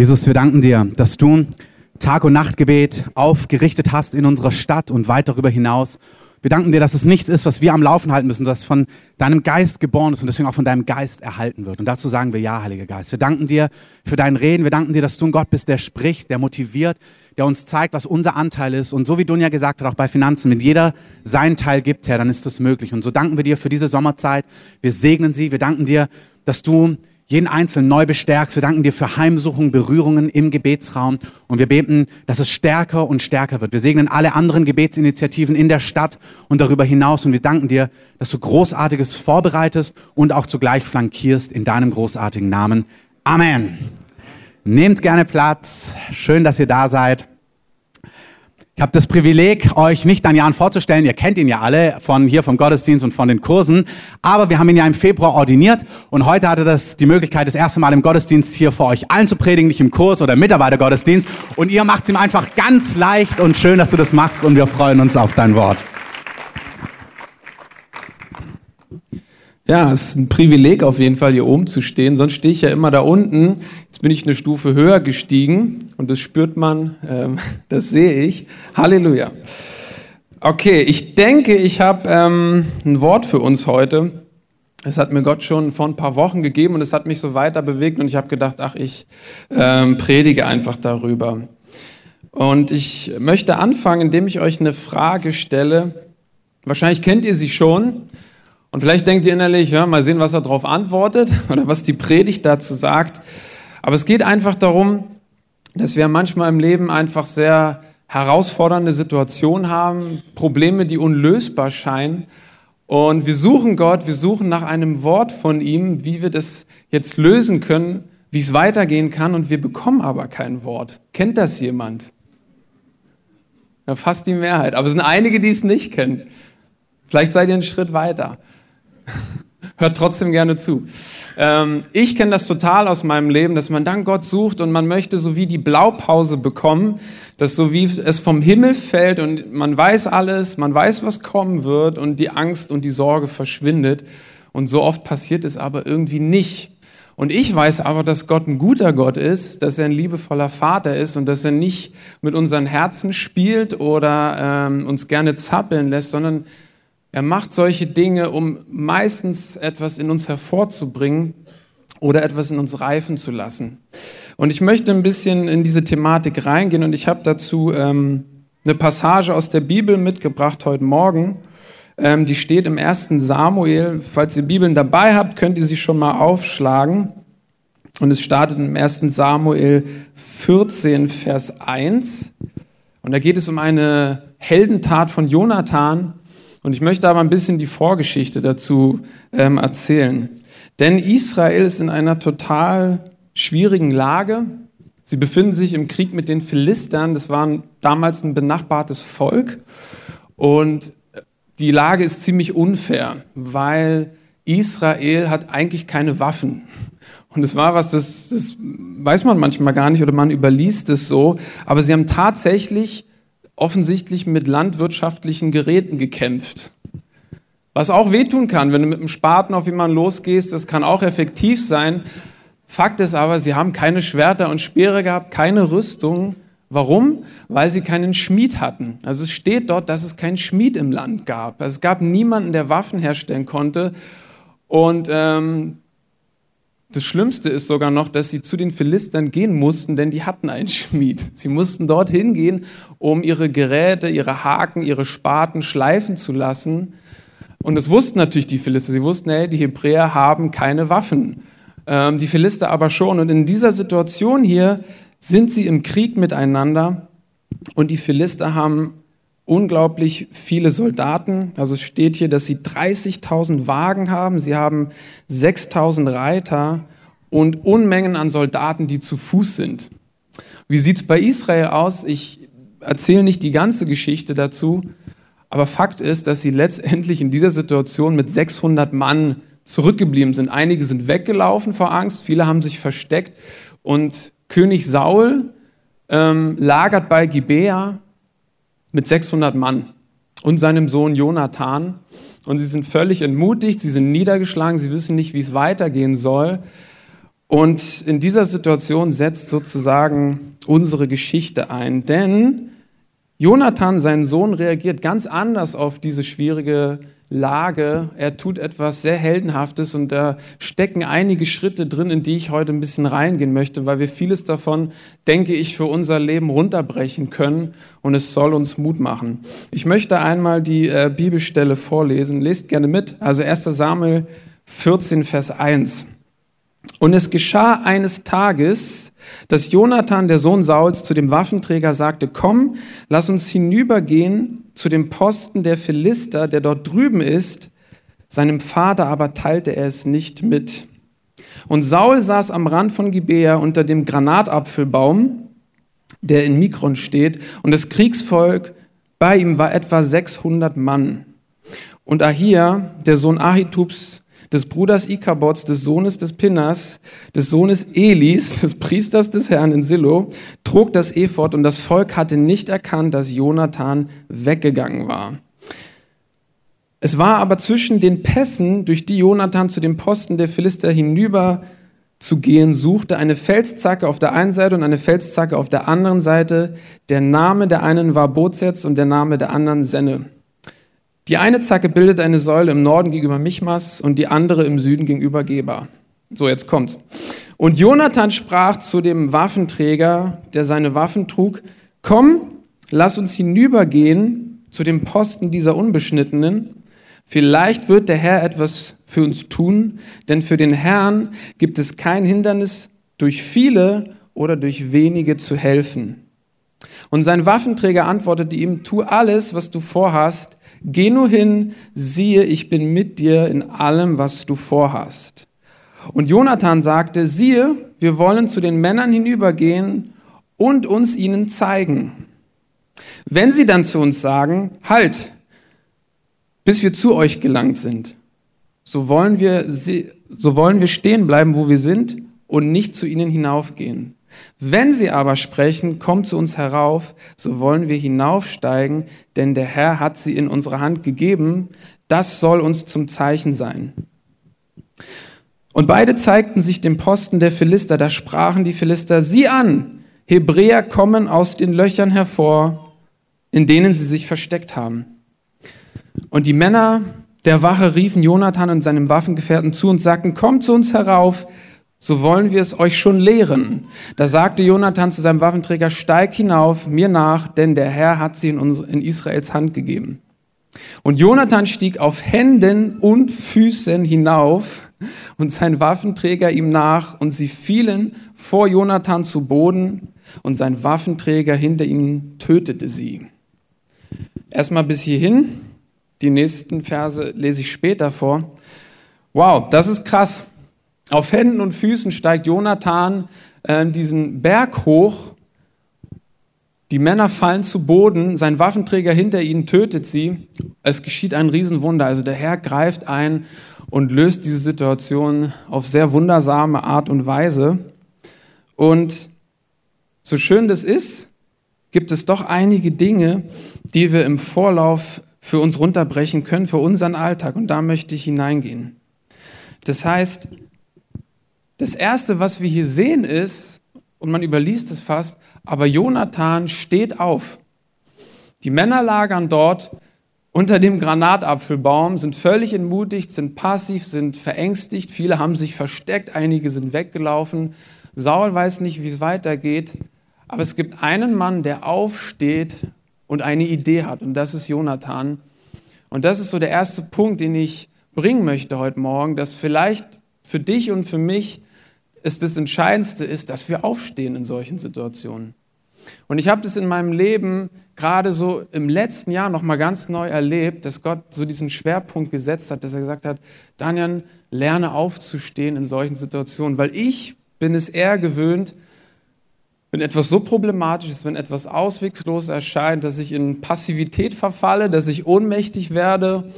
Jesus, wir danken dir, dass du Tag- und Nachtgebet aufgerichtet hast in unserer Stadt und weit darüber hinaus. Wir danken dir, dass es nichts ist, was wir am Laufen halten müssen, das von deinem Geist geboren ist und deswegen auch von deinem Geist erhalten wird. Und dazu sagen wir ja, Heiliger Geist. Wir danken dir für dein Reden. Wir danken dir, dass du ein Gott bist, der spricht, der motiviert, der uns zeigt, was unser Anteil ist. Und so wie Dunja gesagt hat, auch bei Finanzen, wenn jeder seinen Teil gibt, Herr, dann ist das möglich. Und so danken wir dir für diese Sommerzeit. Wir segnen sie. Wir danken dir, dass du jeden Einzelnen neu bestärkst. Wir danken dir für Heimsuchungen, Berührungen im Gebetsraum und wir beten, dass es stärker und stärker wird. Wir segnen alle anderen Gebetsinitiativen in der Stadt und darüber hinaus und wir danken dir, dass du Großartiges vorbereitest und auch zugleich flankierst in deinem großartigen Namen. Amen. Nehmt gerne Platz. Schön, dass ihr da seid. Ich habe das Privileg, euch nicht an Jan vorzustellen. Ihr kennt ihn ja alle von hier vom Gottesdienst und von den Kursen. Aber wir haben ihn ja im Februar ordiniert und heute hatte das die Möglichkeit, das erste Mal im Gottesdienst hier vor euch allen zu predigen, nicht im Kurs oder Mitarbeitergottesdienst. Und ihr macht es ihm einfach ganz leicht und schön, dass du das machst und wir freuen uns auf dein Wort. Ja, es ist ein Privileg auf jeden Fall hier oben zu stehen. Sonst stehe ich ja immer da unten. Jetzt bin ich eine Stufe höher gestiegen und das spürt man, ähm, das sehe ich. Halleluja. Okay, ich denke, ich habe ähm, ein Wort für uns heute. Es hat mir Gott schon vor ein paar Wochen gegeben und es hat mich so weiter bewegt und ich habe gedacht, ach, ich ähm, predige einfach darüber. Und ich möchte anfangen, indem ich euch eine Frage stelle. Wahrscheinlich kennt ihr sie schon. Und vielleicht denkt ihr innerlich, ja, mal sehen, was er darauf antwortet oder was die Predigt dazu sagt. Aber es geht einfach darum, dass wir manchmal im Leben einfach sehr herausfordernde Situationen haben, Probleme, die unlösbar scheinen. Und wir suchen Gott, wir suchen nach einem Wort von ihm, wie wir das jetzt lösen können, wie es weitergehen kann. Und wir bekommen aber kein Wort. Kennt das jemand? Ja, fast die Mehrheit. Aber es sind einige, die es nicht kennen. Vielleicht seid ihr einen Schritt weiter. Hört trotzdem gerne zu. Ähm, ich kenne das total aus meinem Leben, dass man dann Gott sucht und man möchte so wie die Blaupause bekommen, dass so wie es vom Himmel fällt und man weiß alles, man weiß, was kommen wird und die Angst und die Sorge verschwindet. Und so oft passiert es aber irgendwie nicht. Und ich weiß aber, dass Gott ein guter Gott ist, dass er ein liebevoller Vater ist und dass er nicht mit unseren Herzen spielt oder ähm, uns gerne zappeln lässt, sondern er macht solche Dinge, um meistens etwas in uns hervorzubringen oder etwas in uns reifen zu lassen. Und ich möchte ein bisschen in diese Thematik reingehen und ich habe dazu ähm, eine Passage aus der Bibel mitgebracht heute Morgen. Ähm, die steht im ersten Samuel. Falls ihr Bibeln dabei habt, könnt ihr sie schon mal aufschlagen. Und es startet im ersten Samuel 14, Vers 1. Und da geht es um eine Heldentat von Jonathan, und ich möchte aber ein bisschen die Vorgeschichte dazu ähm, erzählen. Denn Israel ist in einer total schwierigen Lage. Sie befinden sich im Krieg mit den Philistern. Das war damals ein benachbartes Volk. Und die Lage ist ziemlich unfair, weil Israel hat eigentlich keine Waffen. Und es war was, das, das weiß man manchmal gar nicht oder man überliest es so. Aber sie haben tatsächlich offensichtlich mit landwirtschaftlichen Geräten gekämpft. Was auch wehtun kann, wenn du mit einem Spaten auf jemanden losgehst, das kann auch effektiv sein. Fakt ist aber, sie haben keine Schwerter und Speere gehabt, keine Rüstung. Warum? Weil sie keinen Schmied hatten. Also es steht dort, dass es keinen Schmied im Land gab. Also es gab niemanden, der Waffen herstellen konnte. Und ähm, das Schlimmste ist sogar noch, dass sie zu den Philistern gehen mussten, denn die hatten einen Schmied. Sie mussten dorthin gehen, um ihre Geräte, ihre Haken, ihre Spaten schleifen zu lassen. Und das wussten natürlich die Philister. Sie wussten, hey, die Hebräer haben keine Waffen. Ähm, die Philister aber schon. Und in dieser Situation hier sind sie im Krieg miteinander. Und die Philister haben unglaublich viele Soldaten. Also es steht hier, dass sie 30.000 Wagen haben, sie haben 6.000 Reiter und Unmengen an Soldaten, die zu Fuß sind. Wie sieht es bei Israel aus? Ich erzähle nicht die ganze Geschichte dazu, aber Fakt ist, dass sie letztendlich in dieser Situation mit 600 Mann zurückgeblieben sind. Einige sind weggelaufen vor Angst, viele haben sich versteckt und König Saul ähm, lagert bei Gibea mit 600 Mann und seinem Sohn Jonathan. Und sie sind völlig entmutigt, sie sind niedergeschlagen, sie wissen nicht, wie es weitergehen soll. Und in dieser Situation setzt sozusagen unsere Geschichte ein, denn Jonathan, sein Sohn, reagiert ganz anders auf diese schwierige Lage. Er tut etwas sehr Heldenhaftes und da stecken einige Schritte drin, in die ich heute ein bisschen reingehen möchte, weil wir vieles davon, denke ich, für unser Leben runterbrechen können und es soll uns Mut machen. Ich möchte einmal die äh, Bibelstelle vorlesen. Lest gerne mit. Also 1 Samuel 14, Vers 1. Und es geschah eines Tages, dass Jonathan, der Sohn Sauls, zu dem Waffenträger sagte, komm, lass uns hinübergehen zu dem Posten der Philister, der dort drüben ist. Seinem Vater aber teilte er es nicht mit. Und Saul saß am Rand von Gibea unter dem Granatapfelbaum, der in Mikron steht, und das Kriegsvolk bei ihm war etwa 600 Mann. Und Ahia, der Sohn Ahitubs, des Bruders Ikabots, des Sohnes des Pinnas, des Sohnes Elis, des Priesters des Herrn in Silo, trug das Ephod und das Volk hatte nicht erkannt, dass Jonathan weggegangen war. Es war aber zwischen den Pässen, durch die Jonathan zu dem Posten der Philister hinüber zu gehen suchte, eine Felszacke auf der einen Seite und eine Felszacke auf der anderen Seite. Der Name der einen war Bozets und der Name der anderen Senne. Die eine Zacke bildet eine Säule im Norden gegenüber Michmas und die andere im Süden gegenüber Geba. So, jetzt kommt's. Und Jonathan sprach zu dem Waffenträger, der seine Waffen trug, komm, lass uns hinübergehen zu dem Posten dieser Unbeschnittenen. Vielleicht wird der Herr etwas für uns tun, denn für den Herrn gibt es kein Hindernis, durch viele oder durch wenige zu helfen. Und sein Waffenträger antwortete ihm, tu alles, was du vorhast, Geh nur hin, siehe, ich bin mit dir in allem, was du vorhast. Und Jonathan sagte, siehe, wir wollen zu den Männern hinübergehen und uns ihnen zeigen. Wenn sie dann zu uns sagen, halt, bis wir zu euch gelangt sind, so wollen wir, so wollen wir stehen bleiben, wo wir sind und nicht zu ihnen hinaufgehen. Wenn sie aber sprechen, kommt zu uns herauf, so wollen wir hinaufsteigen, denn der Herr hat sie in unsere Hand gegeben. Das soll uns zum Zeichen sein. Und beide zeigten sich dem Posten der Philister. Da sprachen die Philister, sieh an, Hebräer kommen aus den Löchern hervor, in denen sie sich versteckt haben. Und die Männer der Wache riefen Jonathan und seinem Waffengefährten zu und sagten, kommt zu uns herauf, so wollen wir es euch schon lehren. Da sagte Jonathan zu seinem Waffenträger, steig hinauf, mir nach, denn der Herr hat sie in, Israels Hand gegeben. Und Jonathan stieg auf Händen und Füßen hinauf und sein Waffenträger ihm nach und sie fielen vor Jonathan zu Boden und sein Waffenträger hinter ihnen tötete sie. Erstmal bis hierhin. Die nächsten Verse lese ich später vor. Wow, das ist krass. Auf Händen und Füßen steigt Jonathan äh, diesen Berg hoch. Die Männer fallen zu Boden, sein Waffenträger hinter ihnen tötet sie. Es geschieht ein Riesenwunder. Also der Herr greift ein und löst diese Situation auf sehr wundersame Art und Weise. Und so schön das ist, gibt es doch einige Dinge, die wir im Vorlauf für uns runterbrechen können, für unseren Alltag. Und da möchte ich hineingehen. Das heißt, das Erste, was wir hier sehen, ist, und man überliest es fast, aber Jonathan steht auf. Die Männer lagern dort unter dem Granatapfelbaum, sind völlig entmutigt, sind passiv, sind verängstigt. Viele haben sich versteckt, einige sind weggelaufen. Saul weiß nicht, wie es weitergeht. Aber es gibt einen Mann, der aufsteht und eine Idee hat, und das ist Jonathan. Und das ist so der erste Punkt, den ich bringen möchte heute Morgen, dass vielleicht für dich und für mich ist das Entscheidendste ist, dass wir aufstehen in solchen Situationen. Und ich habe das in meinem Leben gerade so im letzten Jahr noch mal ganz neu erlebt, dass Gott so diesen Schwerpunkt gesetzt hat, dass er gesagt hat, Daniel, lerne aufzustehen in solchen Situationen, weil ich bin es eher gewöhnt, wenn etwas so problematisch ist, wenn etwas auswegslos erscheint, dass ich in Passivität verfalle, dass ich ohnmächtig werde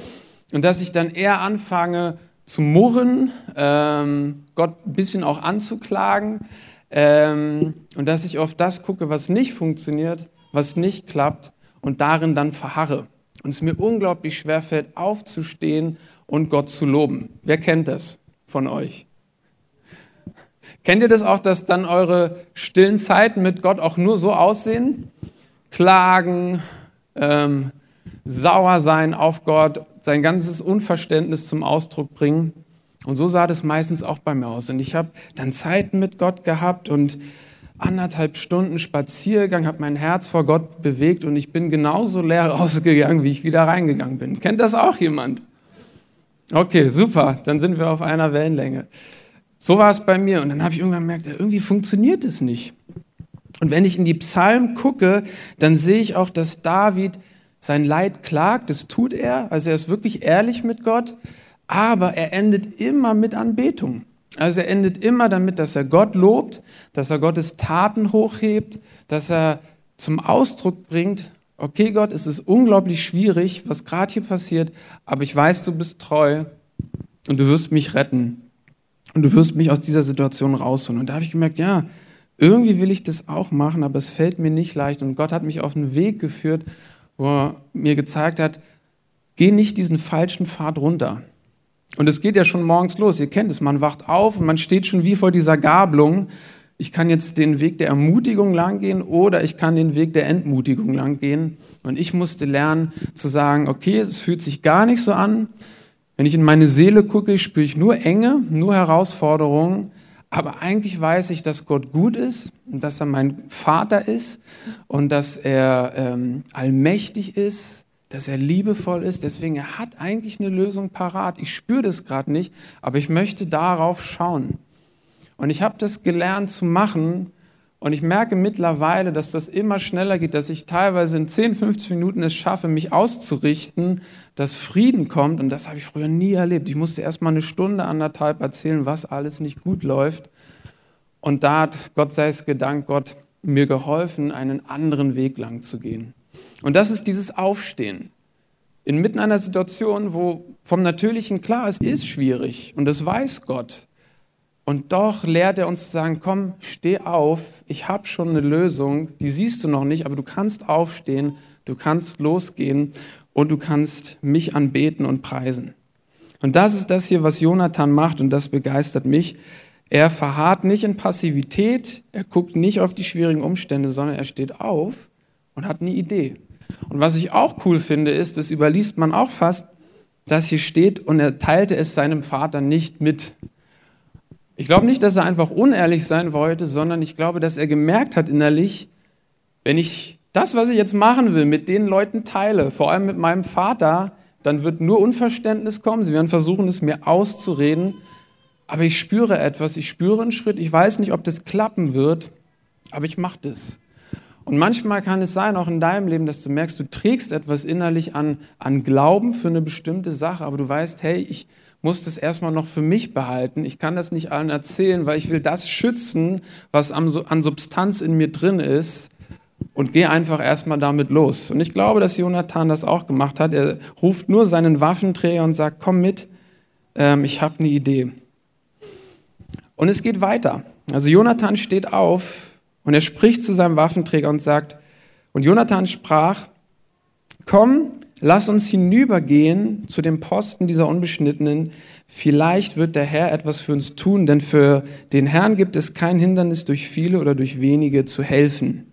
und dass ich dann eher anfange, zu murren, ähm, Gott ein bisschen auch anzuklagen ähm, und dass ich auf das gucke, was nicht funktioniert, was nicht klappt und darin dann verharre. Und es mir unglaublich schwer fällt, aufzustehen und Gott zu loben. Wer kennt das von euch? Kennt ihr das auch, dass dann eure stillen Zeiten mit Gott auch nur so aussehen? Klagen, ähm, sauer sein auf Gott, sein ganzes Unverständnis zum Ausdruck bringen. Und so sah das meistens auch bei mir aus. Und ich habe dann Zeiten mit Gott gehabt und anderthalb Stunden Spaziergang, habe mein Herz vor Gott bewegt und ich bin genauso leer rausgegangen, wie ich wieder reingegangen bin. Kennt das auch jemand? Okay, super, dann sind wir auf einer Wellenlänge. So war es bei mir und dann habe ich irgendwann gemerkt, irgendwie funktioniert es nicht. Und wenn ich in die Psalmen gucke, dann sehe ich auch, dass David sein Leid klagt, das tut er, also er ist wirklich ehrlich mit Gott, aber er endet immer mit Anbetung. Also er endet immer damit, dass er Gott lobt, dass er Gottes Taten hochhebt, dass er zum Ausdruck bringt, okay Gott, es ist unglaublich schwierig, was gerade hier passiert, aber ich weiß, du bist treu und du wirst mich retten und du wirst mich aus dieser Situation rausholen. Und da habe ich gemerkt, ja, irgendwie will ich das auch machen, aber es fällt mir nicht leicht. Und Gott hat mich auf einen Weg geführt, wo er mir gezeigt hat, geh nicht diesen falschen Pfad runter. Und es geht ja schon morgens los. Ihr kennt es, man wacht auf und man steht schon wie vor dieser Gabelung. Ich kann jetzt den Weg der Ermutigung langgehen oder ich kann den Weg der Entmutigung langgehen. Und ich musste lernen zu sagen, okay, es fühlt sich gar nicht so an. Wenn ich in meine Seele gucke, spüre ich nur Enge, nur Herausforderungen. Aber eigentlich weiß ich, dass Gott gut ist und dass er mein Vater ist und dass er ähm, allmächtig ist dass er liebevoll ist. Deswegen, er hat eigentlich eine Lösung parat. Ich spüre das gerade nicht, aber ich möchte darauf schauen. Und ich habe das gelernt zu machen. Und ich merke mittlerweile, dass das immer schneller geht, dass ich teilweise in 10, 15 Minuten es schaffe, mich auszurichten, dass Frieden kommt. Und das habe ich früher nie erlebt. Ich musste erst mal eine Stunde, anderthalb erzählen, was alles nicht gut läuft. Und da hat, Gott sei es gedankt, Gott mir geholfen, einen anderen Weg lang zu gehen. Und das ist dieses Aufstehen. Inmitten einer Situation, wo vom Natürlichen klar, es ist schwierig und das weiß Gott. Und doch lehrt er uns zu sagen, komm, steh auf, ich habe schon eine Lösung, die siehst du noch nicht, aber du kannst aufstehen, du kannst losgehen und du kannst mich anbeten und preisen. Und das ist das hier, was Jonathan macht und das begeistert mich. Er verharrt nicht in Passivität, er guckt nicht auf die schwierigen Umstände, sondern er steht auf und hat eine Idee. Und was ich auch cool finde, ist, das überliest man auch fast, dass hier steht, und er teilte es seinem Vater nicht mit. Ich glaube nicht, dass er einfach unehrlich sein wollte, sondern ich glaube, dass er gemerkt hat innerlich, wenn ich das, was ich jetzt machen will, mit den Leuten teile, vor allem mit meinem Vater, dann wird nur Unverständnis kommen. Sie werden versuchen, es mir auszureden. Aber ich spüre etwas, ich spüre einen Schritt. Ich weiß nicht, ob das klappen wird, aber ich mache das. Und manchmal kann es sein, auch in deinem Leben, dass du merkst, du trägst etwas innerlich an, an Glauben für eine bestimmte Sache, aber du weißt, hey, ich muss das erstmal noch für mich behalten. Ich kann das nicht allen erzählen, weil ich will das schützen, was an, an Substanz in mir drin ist und gehe einfach erstmal damit los. Und ich glaube, dass Jonathan das auch gemacht hat. Er ruft nur seinen Waffenträger und sagt, komm mit, ähm, ich habe eine Idee. Und es geht weiter. Also Jonathan steht auf, und er spricht zu seinem Waffenträger und sagt, und Jonathan sprach, komm, lass uns hinübergehen zu dem Posten dieser Unbeschnittenen. Vielleicht wird der Herr etwas für uns tun, denn für den Herrn gibt es kein Hindernis, durch viele oder durch wenige zu helfen.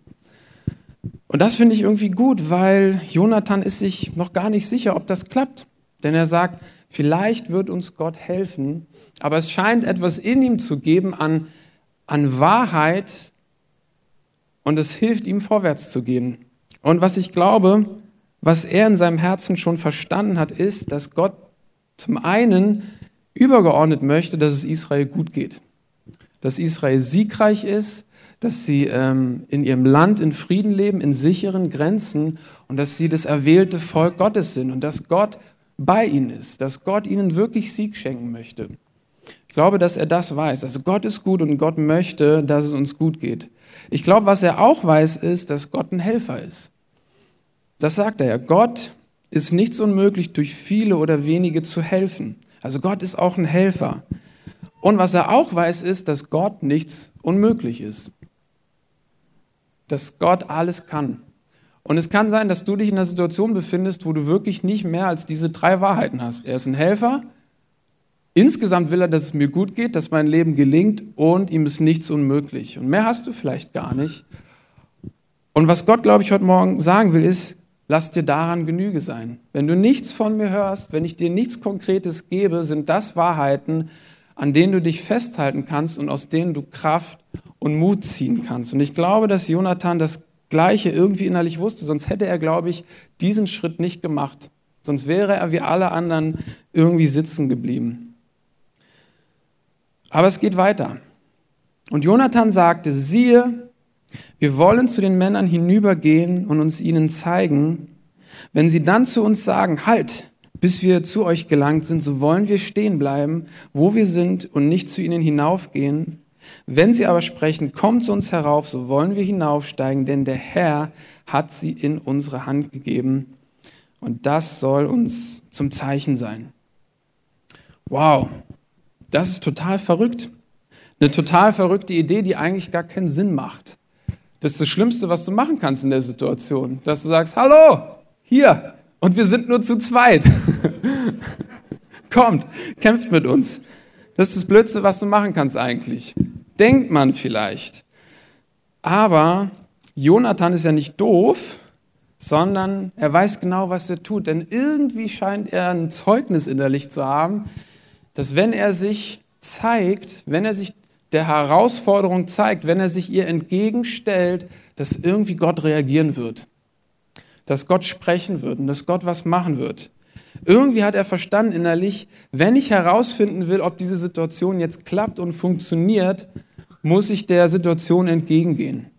Und das finde ich irgendwie gut, weil Jonathan ist sich noch gar nicht sicher, ob das klappt. Denn er sagt, vielleicht wird uns Gott helfen, aber es scheint etwas in ihm zu geben an, an Wahrheit, und es hilft ihm vorwärts zu gehen. Und was ich glaube, was er in seinem Herzen schon verstanden hat, ist, dass Gott zum einen übergeordnet möchte, dass es Israel gut geht, dass Israel siegreich ist, dass sie ähm, in ihrem Land in Frieden leben, in sicheren Grenzen und dass sie das erwählte Volk Gottes sind und dass Gott bei ihnen ist, dass Gott ihnen wirklich Sieg schenken möchte. Ich glaube, dass er das weiß. Also Gott ist gut und Gott möchte, dass es uns gut geht. Ich glaube, was er auch weiß, ist, dass Gott ein Helfer ist. Das sagt er ja. Gott ist nichts unmöglich, durch viele oder wenige zu helfen. Also Gott ist auch ein Helfer. Und was er auch weiß, ist, dass Gott nichts unmöglich ist. Dass Gott alles kann. Und es kann sein, dass du dich in einer Situation befindest, wo du wirklich nicht mehr als diese drei Wahrheiten hast. Er ist ein Helfer, Insgesamt will er, dass es mir gut geht, dass mein Leben gelingt und ihm ist nichts unmöglich. Und mehr hast du vielleicht gar nicht. Und was Gott, glaube ich, heute Morgen sagen will, ist, lass dir daran Genüge sein. Wenn du nichts von mir hörst, wenn ich dir nichts Konkretes gebe, sind das Wahrheiten, an denen du dich festhalten kannst und aus denen du Kraft und Mut ziehen kannst. Und ich glaube, dass Jonathan das Gleiche irgendwie innerlich wusste, sonst hätte er, glaube ich, diesen Schritt nicht gemacht. Sonst wäre er wie alle anderen irgendwie sitzen geblieben. Aber es geht weiter. Und Jonathan sagte, siehe, wir wollen zu den Männern hinübergehen und uns ihnen zeigen. Wenn sie dann zu uns sagen, halt, bis wir zu euch gelangt sind, so wollen wir stehen bleiben, wo wir sind und nicht zu ihnen hinaufgehen. Wenn sie aber sprechen, kommt zu uns herauf, so wollen wir hinaufsteigen, denn der Herr hat sie in unsere Hand gegeben. Und das soll uns zum Zeichen sein. Wow, das ist total verrückt. Eine total verrückte Idee, die eigentlich gar keinen Sinn macht. Das ist das Schlimmste, was du machen kannst in der Situation, dass du sagst, hallo, hier, und wir sind nur zu zweit. Kommt, kämpft mit uns. Das ist das Blödste, was du machen kannst eigentlich. Denkt man vielleicht. Aber Jonathan ist ja nicht doof, sondern er weiß genau, was er tut. Denn irgendwie scheint er ein Zeugnis innerlich zu haben, dass wenn er sich zeigt, wenn er sich der Herausforderung zeigt, wenn er sich ihr entgegenstellt, dass irgendwie Gott reagieren wird dass Gott sprechen wird und dass Gott was machen wird. Irgendwie hat er verstanden innerlich, wenn ich herausfinden will, ob diese Situation jetzt klappt und funktioniert, muss ich der Situation entgegengehen.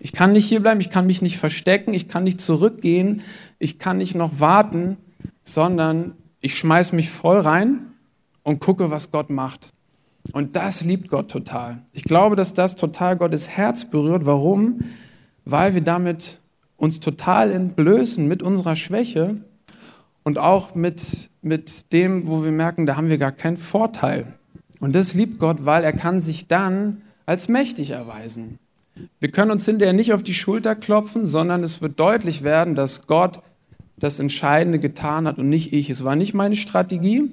Ich kann nicht hierbleiben, ich kann mich nicht verstecken, ich kann nicht zurückgehen, ich kann nicht noch warten, sondern ich schmeiß mich voll rein und gucke, was Gott macht. Und das liebt Gott total. Ich glaube, dass das total Gottes Herz berührt. Warum? Weil wir damit uns total entblößen mit unserer Schwäche und auch mit, mit dem, wo wir merken, da haben wir gar keinen Vorteil. Und das liebt Gott, weil er kann sich dann als mächtig erweisen. Wir können uns hinterher nicht auf die Schulter klopfen, sondern es wird deutlich werden, dass Gott das Entscheidende getan hat und nicht ich. Es war nicht meine Strategie,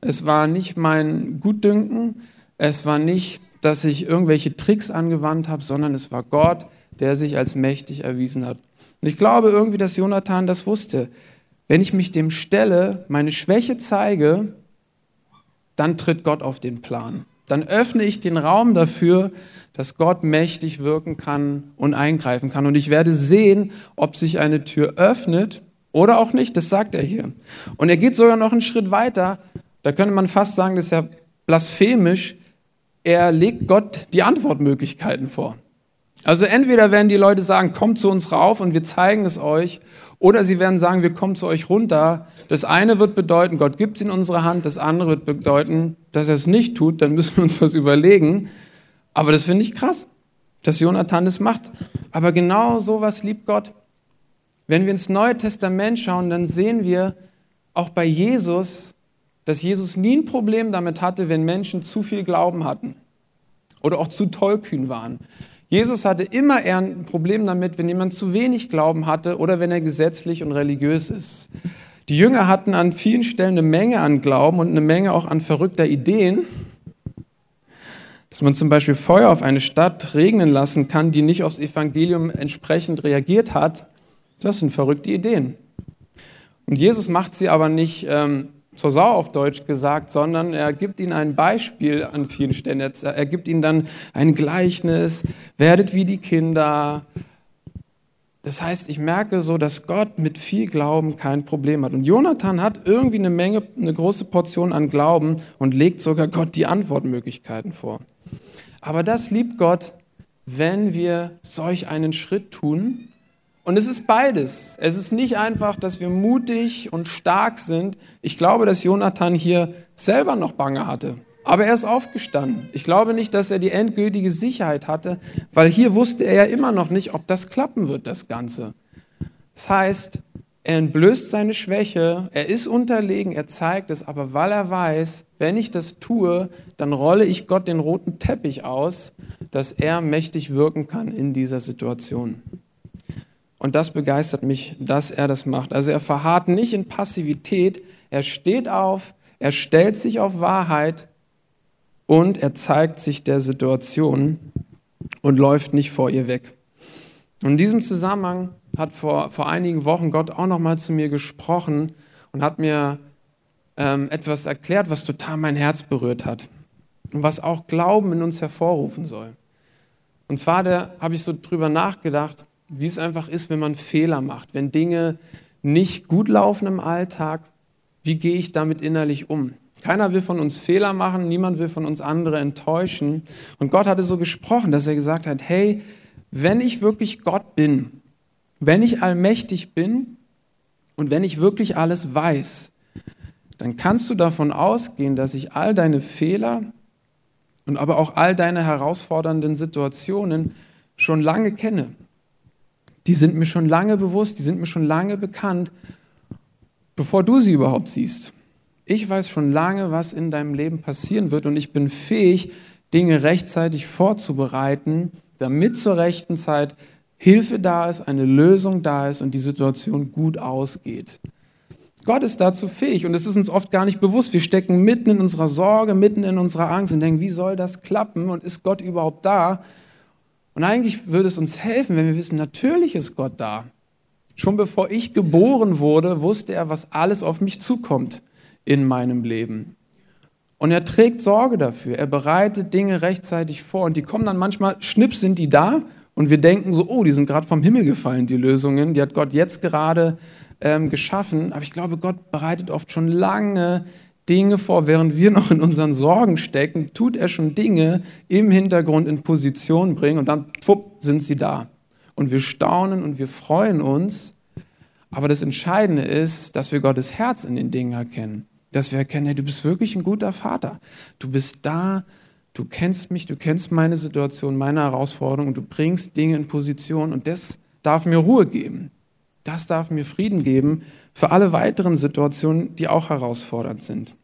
es war nicht mein Gutdünken, es war nicht, dass ich irgendwelche Tricks angewandt habe, sondern es war Gott, der sich als mächtig erwiesen hat. Und ich glaube irgendwie, dass Jonathan das wusste. Wenn ich mich dem stelle, meine Schwäche zeige, dann tritt Gott auf den Plan. Dann öffne ich den Raum dafür, dass Gott mächtig wirken kann und eingreifen kann. Und ich werde sehen, ob sich eine Tür öffnet oder auch nicht. Das sagt er hier. Und er geht sogar noch einen Schritt weiter. Da könnte man fast sagen, das ist ja blasphemisch. Er legt Gott die Antwortmöglichkeiten vor. Also entweder werden die Leute sagen, kommt zu uns rauf und wir zeigen es euch, oder sie werden sagen, wir kommen zu euch runter. Das eine wird bedeuten, Gott gibt es in unsere Hand, das andere wird bedeuten, dass er es nicht tut, dann müssen wir uns was überlegen. Aber das finde ich krass, dass Jonathan das macht. Aber genau sowas liebt Gott. Wenn wir ins Neue Testament schauen, dann sehen wir auch bei Jesus, dass Jesus nie ein Problem damit hatte, wenn Menschen zu viel Glauben hatten oder auch zu tollkühn waren. Jesus hatte immer eher ein Problem damit, wenn jemand zu wenig Glauben hatte oder wenn er gesetzlich und religiös ist. Die Jünger hatten an vielen Stellen eine Menge an Glauben und eine Menge auch an verrückter Ideen. Dass man zum Beispiel Feuer auf eine Stadt regnen lassen kann, die nicht aufs Evangelium entsprechend reagiert hat, das sind verrückte Ideen. Und Jesus macht sie aber nicht ähm, zur Sau auf Deutsch gesagt, sondern er gibt ihnen ein Beispiel an vielen Stellen. Er gibt ihnen dann ein Gleichnis, werdet wie die Kinder. Das heißt, ich merke so, dass Gott mit viel Glauben kein Problem hat. Und Jonathan hat irgendwie eine Menge, eine große Portion an Glauben und legt sogar Gott die Antwortmöglichkeiten vor. Aber das liebt Gott, wenn wir solch einen Schritt tun und es ist beides. Es ist nicht einfach, dass wir mutig und stark sind. Ich glaube, dass Jonathan hier selber noch Bange hatte. Aber er ist aufgestanden. Ich glaube nicht, dass er die endgültige Sicherheit hatte, weil hier wusste er ja immer noch nicht, ob das klappen wird, das Ganze. Das heißt, er entblößt seine Schwäche, er ist unterlegen, er zeigt es, aber weil er weiß, wenn ich das tue, dann rolle ich Gott den roten Teppich aus, dass er mächtig wirken kann in dieser Situation. Und das begeistert mich, dass er das macht. Also er verharrt nicht in Passivität, er steht auf, Er stellt sich auf Wahrheit und er zeigt sich der Situation und läuft nicht vor ihr weg. Und in diesem Zusammenhang hat vor, vor einigen Wochen Gott auch nochmal zu mir gesprochen und hat mir ähm, etwas erklärt, was total mein Herz berührt hat und was auch Glauben in uns hervorrufen soll. Und zwar habe ich so drüber nachgedacht, wie es einfach ist, wenn man Fehler macht, wenn Dinge nicht gut laufen im Alltag, wie gehe ich damit innerlich um? Keiner will von uns Fehler machen, niemand will von uns andere enttäuschen. Und Gott hatte so gesprochen, dass er gesagt hat, hey, wenn ich wirklich Gott bin, wenn ich allmächtig bin und wenn ich wirklich alles weiß, dann kannst du davon ausgehen, dass ich all deine Fehler und aber auch all deine herausfordernden Situationen schon lange kenne. Die sind mir schon lange bewusst, die sind mir schon lange bekannt, bevor du sie überhaupt siehst. Ich weiß schon lange, was in deinem Leben passieren wird und ich bin fähig, Dinge rechtzeitig vorzubereiten, damit zur rechten Zeit Hilfe da ist, eine Lösung da ist und die Situation gut ausgeht. Gott ist dazu fähig und es ist uns oft gar nicht bewusst. Wir stecken mitten in unserer Sorge, mitten in unserer Angst und denken, wie soll das klappen und ist Gott überhaupt da? Und eigentlich würde es uns helfen, wenn wir wissen, natürlich ist Gott da. Schon bevor ich geboren wurde, wusste er, was alles auf mich zukommt in meinem Leben. Und er trägt Sorge dafür. Er bereitet Dinge rechtzeitig vor. Und die kommen dann manchmal, schnipp sind die da. Und wir denken so, oh, die sind gerade vom Himmel gefallen, die Lösungen. Die hat Gott jetzt gerade ähm, geschaffen. Aber ich glaube, Gott bereitet oft schon lange Dinge vor, während wir noch in unseren Sorgen stecken, tut er schon Dinge im Hintergrund in Position bringen und dann pfupp, sind sie da. Und wir staunen und wir freuen uns. Aber das Entscheidende ist, dass wir Gottes Herz in den Dingen erkennen. Dass wir erkennen, hey, du bist wirklich ein guter Vater. Du bist da, du kennst mich, du kennst meine Situation, meine Herausforderung und du bringst Dinge in Position und das darf mir Ruhe geben. Das darf mir Frieden geben für alle weiteren Situationen, die auch herausfordernd sind.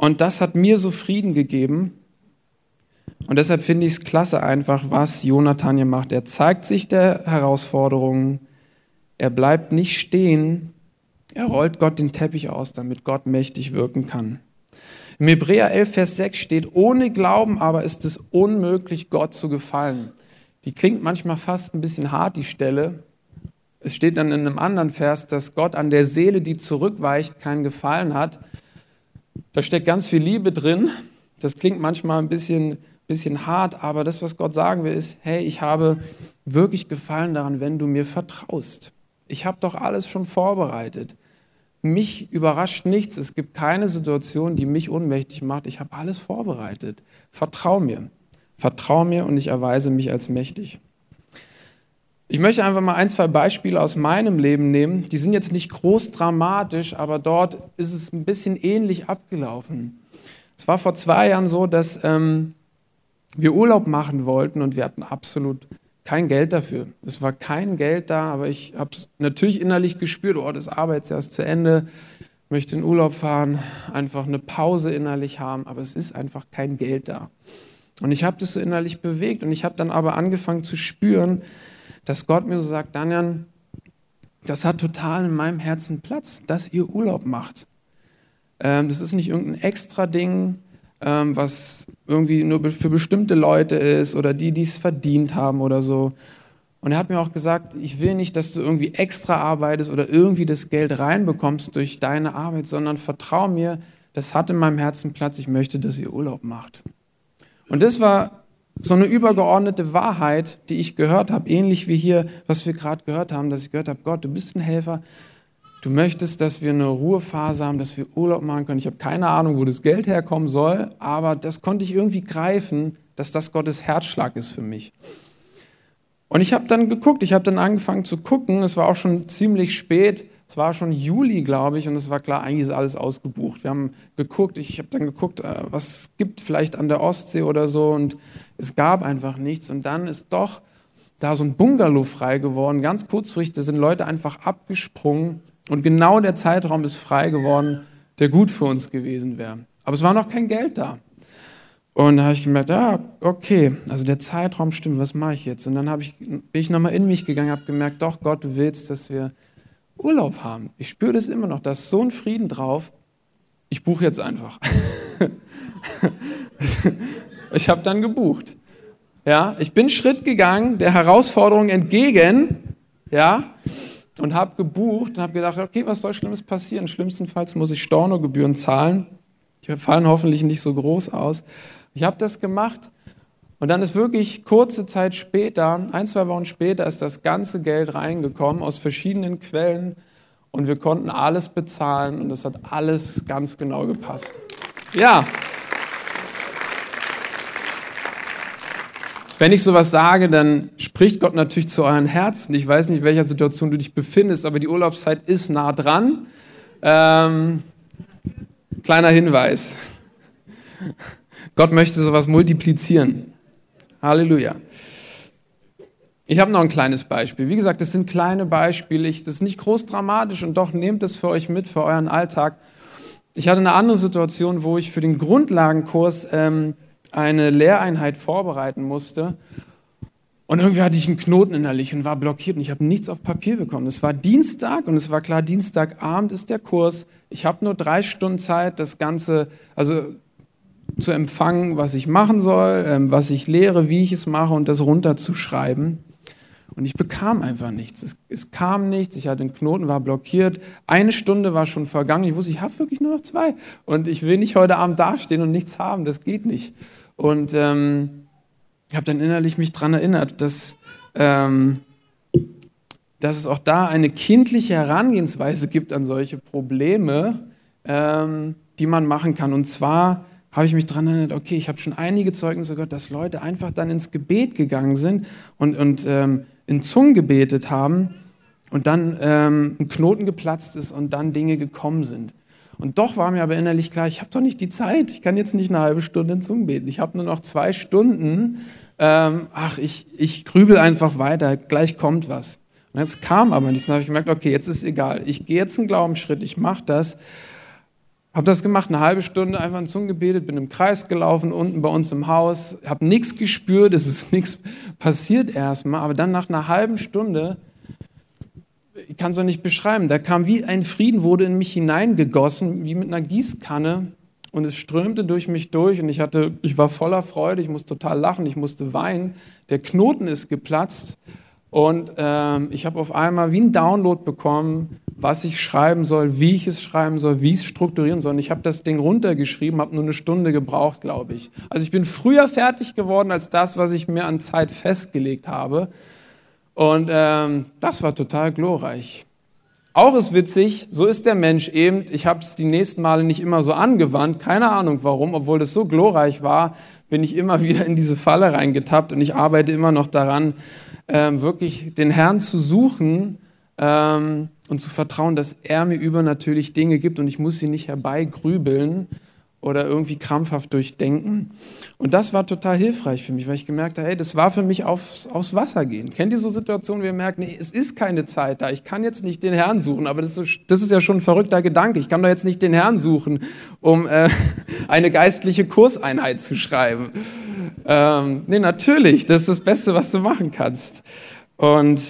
Und das hat mir so Frieden gegeben. Und deshalb finde ich es klasse einfach, was Jonathan hier macht. Er zeigt sich der Herausforderungen, er bleibt nicht stehen, er rollt Gott den Teppich aus, damit Gott mächtig wirken kann. Im Hebräer 11, Vers 6 steht, ohne Glauben aber ist es unmöglich, Gott zu gefallen. Die klingt manchmal fast ein bisschen hart, die Stelle, es steht dann in einem anderen Vers, dass Gott an der Seele, die zurückweicht, keinen Gefallen hat. Da steckt ganz viel Liebe drin. Das klingt manchmal ein bisschen, bisschen hart, aber das, was Gott sagen will, ist, hey, ich habe wirklich Gefallen daran, wenn du mir vertraust. Ich habe doch alles schon vorbereitet. Mich überrascht nichts. Es gibt keine Situation, die mich ohnmächtig macht. Ich habe alles vorbereitet. Vertrau mir. Vertrau mir und ich erweise mich als mächtig. Ich möchte einfach mal ein, zwei Beispiele aus meinem Leben nehmen. Die sind jetzt nicht groß dramatisch, aber dort ist es ein bisschen ähnlich abgelaufen. Es war vor zwei Jahren so, dass ähm, wir Urlaub machen wollten und wir hatten absolut kein Geld dafür. Es war kein Geld da, aber ich habe es natürlich innerlich gespürt, oh, das Arbeitsjahr ist zu Ende, möchte in Urlaub fahren, einfach eine Pause innerlich haben, aber es ist einfach kein Geld da. Und ich habe das so innerlich bewegt und ich habe dann aber angefangen zu spüren, dass Gott mir so sagt, Daniel, das hat total in meinem Herzen Platz, dass ihr Urlaub macht. Ähm, das ist nicht irgendein extra Ding, ähm, was irgendwie nur für bestimmte Leute ist oder die, die es verdient haben oder so. Und er hat mir auch gesagt, ich will nicht, dass du irgendwie extra arbeitest oder irgendwie das Geld reinbekommst durch deine Arbeit, sondern vertrau mir, das hat in meinem Herzen Platz, ich möchte, dass ihr Urlaub macht. Und das war so eine übergeordnete Wahrheit, die ich gehört habe, ähnlich wie hier, was wir gerade gehört haben, dass ich gehört habe, Gott, du bist ein Helfer, du möchtest, dass wir eine Ruhephase haben, dass wir Urlaub machen können. Ich habe keine Ahnung, wo das Geld herkommen soll, aber das konnte ich irgendwie greifen, dass das Gottes Herzschlag ist für mich. Und ich habe dann geguckt, ich habe dann angefangen zu gucken, es war auch schon ziemlich spät, es war schon Juli, glaube ich, und es war klar, eigentlich ist alles ausgebucht. Wir haben geguckt, ich habe dann geguckt, äh, was gibt vielleicht an der Ostsee oder so, und es gab einfach nichts. Und dann ist doch da so ein Bungalow frei geworden. Ganz kurzfristig da sind Leute einfach abgesprungen, und genau der Zeitraum ist frei geworden, der gut für uns gewesen wäre. Aber es war noch kein Geld da. Und da habe ich gemerkt, ja, okay, also der Zeitraum stimmt, was mache ich jetzt? Und dann ich, bin ich nochmal in mich gegangen, habe gemerkt, doch, Gott, du willst, dass wir Urlaub haben. Ich spüre das immer noch, da ist so ein Frieden drauf. ich buche jetzt einfach. ich habe dann gebucht. Ja, ich bin Schritt gegangen, der Herausforderung entgegen, ja, und habe gebucht und habe gedacht, okay, was soll Schlimmes passieren? Schlimmstenfalls muss ich Stornogebühren zahlen. Die fallen hoffentlich nicht so groß aus. Ich habe das gemacht und dann ist wirklich kurze Zeit später, ein, zwei Wochen später, ist das ganze Geld reingekommen aus verschiedenen Quellen und wir konnten alles bezahlen und es hat alles ganz genau gepasst. Ja. Wenn ich sowas sage, dann spricht Gott natürlich zu euren Herzen. Ich weiß nicht, in welcher Situation du dich befindest, aber die Urlaubszeit ist nah dran. Ähm, kleiner Hinweis. Gott möchte sowas multiplizieren. Halleluja. Ich habe noch ein kleines Beispiel. Wie gesagt, das sind kleine Beispiele. Ich, das ist nicht groß dramatisch und doch nehmt es für euch mit, für euren Alltag. Ich hatte eine andere Situation, wo ich für den Grundlagenkurs ähm, eine Lehreinheit vorbereiten musste. Und irgendwie hatte ich einen Knoten innerlich und war blockiert und ich habe nichts auf Papier bekommen. Es war Dienstag und es war klar, Dienstagabend ist der Kurs. Ich habe nur drei Stunden Zeit, das Ganze, also zu empfangen, was ich machen soll, ähm, was ich lehre, wie ich es mache und das runterzuschreiben. Und ich bekam einfach nichts. Es, es, kam nichts. Ich hatte einen Knoten, war blockiert. Eine Stunde war schon vergangen. Ich wusste, ich habe wirklich nur noch zwei. Und ich will nicht heute Abend dastehen und nichts haben. Das geht nicht. Und ähm, ich habe dann innerlich mich daran erinnert, dass, ähm, dass es auch da eine kindliche Herangehensweise gibt an solche Probleme, ähm, die man machen kann. Und zwar habe ich mich daran erinnert, okay, ich habe schon einige Zeugnisse gehört, dass Leute einfach dann ins Gebet gegangen sind und, und ähm, in Zungen gebetet haben und dann ähm, ein Knoten geplatzt ist und dann Dinge gekommen sind. Und doch war mir aber innerlich klar, ich habe doch nicht die Zeit. Ich kann jetzt nicht eine halbe Stunde in Zungen beten. Ich habe nur noch zwei Stunden. Ähm, ach, ich, ich grübel einfach weiter. Gleich kommt was. Und jetzt kam aber nichts. Dann habe ich gemerkt, okay, jetzt ist egal. Ich gehe jetzt einen Glaubensschritt. Ich mache das. Habe das gemacht, eine halbe Stunde einfach in Zungen gebetet, bin im Kreis gelaufen, unten bei uns im Haus, habe nichts gespürt, es ist nichts passiert erstmal, aber dann nach einer halben Stunde, ich kann es noch nicht beschreiben, da kam wie ein Frieden, wurde in mich hineingegossen, wie mit einer Gießkanne. Und es strömte durch mich durch und ich hatte, ich war voller Freude, ich musste total lachen, ich musste weinen, der Knoten ist geplatzt und ähm, ich habe auf einmal wie ein Download bekommen, was ich schreiben soll, wie ich es schreiben soll, wie ich es strukturieren soll. Und ich habe das Ding runtergeschrieben, habe nur eine Stunde gebraucht, glaube ich. Also ich bin früher fertig geworden als das, was ich mir an Zeit festgelegt habe. Und ähm, das war total glorreich. Auch ist witzig, so ist der Mensch eben. Ich habe es die nächsten Male nicht immer so angewandt, keine Ahnung warum, obwohl das so glorreich war, bin ich immer wieder in diese Falle reingetappt und ich arbeite immer noch daran, ähm, wirklich den Herrn zu suchen ähm, und zu vertrauen, dass er mir übernatürlich Dinge gibt und ich muss sie nicht herbeigrübeln oder irgendwie krampfhaft durchdenken. Und das war total hilfreich für mich, weil ich gemerkt habe, hey, das war für mich aufs, aufs Wasser gehen. Kennt ihr so Situationen, wo ihr merkt, nee, es ist keine Zeit da, ich kann jetzt nicht den Herrn suchen, aber das ist, das ist ja schon ein verrückter Gedanke. Ich kann doch jetzt nicht den Herrn suchen, um äh, eine geistliche Kurseinheit zu schreiben. Ähm, nee, natürlich, das ist das Beste, was du machen kannst. Und